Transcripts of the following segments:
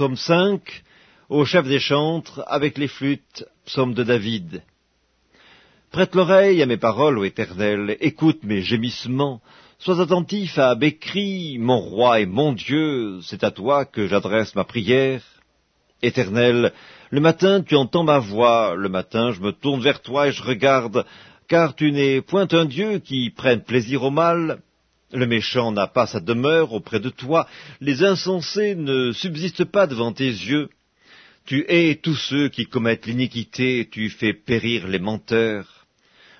Psaume 5, au chef des chantres, avec les flûtes, psaume de David. Prête l'oreille à mes paroles, ô Éternel, écoute mes gémissements, sois attentif à mes cris, mon roi et mon Dieu, c'est à toi que j'adresse ma prière. Éternel, le matin tu entends ma voix, le matin je me tourne vers toi et je regarde, car tu n'es point un Dieu qui prenne plaisir au mal, le méchant n'a pas sa demeure auprès de toi, les insensés ne subsistent pas devant tes yeux. Tu hais tous ceux qui commettent l'iniquité, tu fais périr les menteurs.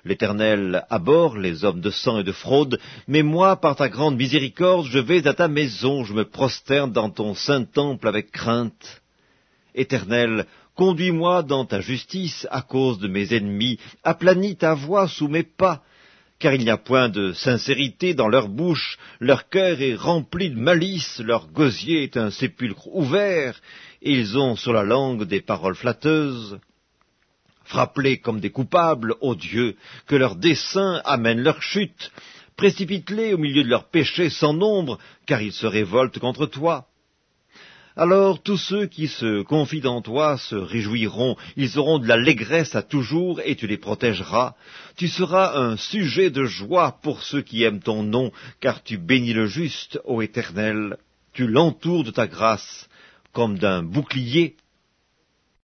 L'Éternel abhorre les hommes de sang et de fraude, mais moi, par ta grande miséricorde, je vais à ta maison, je me prosterne dans ton saint temple avec crainte. Éternel, conduis-moi dans ta justice à cause de mes ennemis, aplanis ta voix sous mes pas, car il n'y a point de sincérité dans leur bouche, leur cœur est rempli de malice, leur gosier est un sépulcre ouvert, ils ont sur la langue des paroles flatteuses. Frappe-les comme des coupables, ô Dieu, que leurs desseins amènent leur chute. Précipite-les au milieu de leurs péchés sans nombre, car ils se révoltent contre toi. Alors tous ceux qui se confient en toi se réjouiront, ils auront de l'allégresse à toujours, et tu les protégeras. Tu seras un sujet de joie pour ceux qui aiment ton nom, car tu bénis le juste, ô Éternel. Tu l'entoures de ta grâce, comme d'un bouclier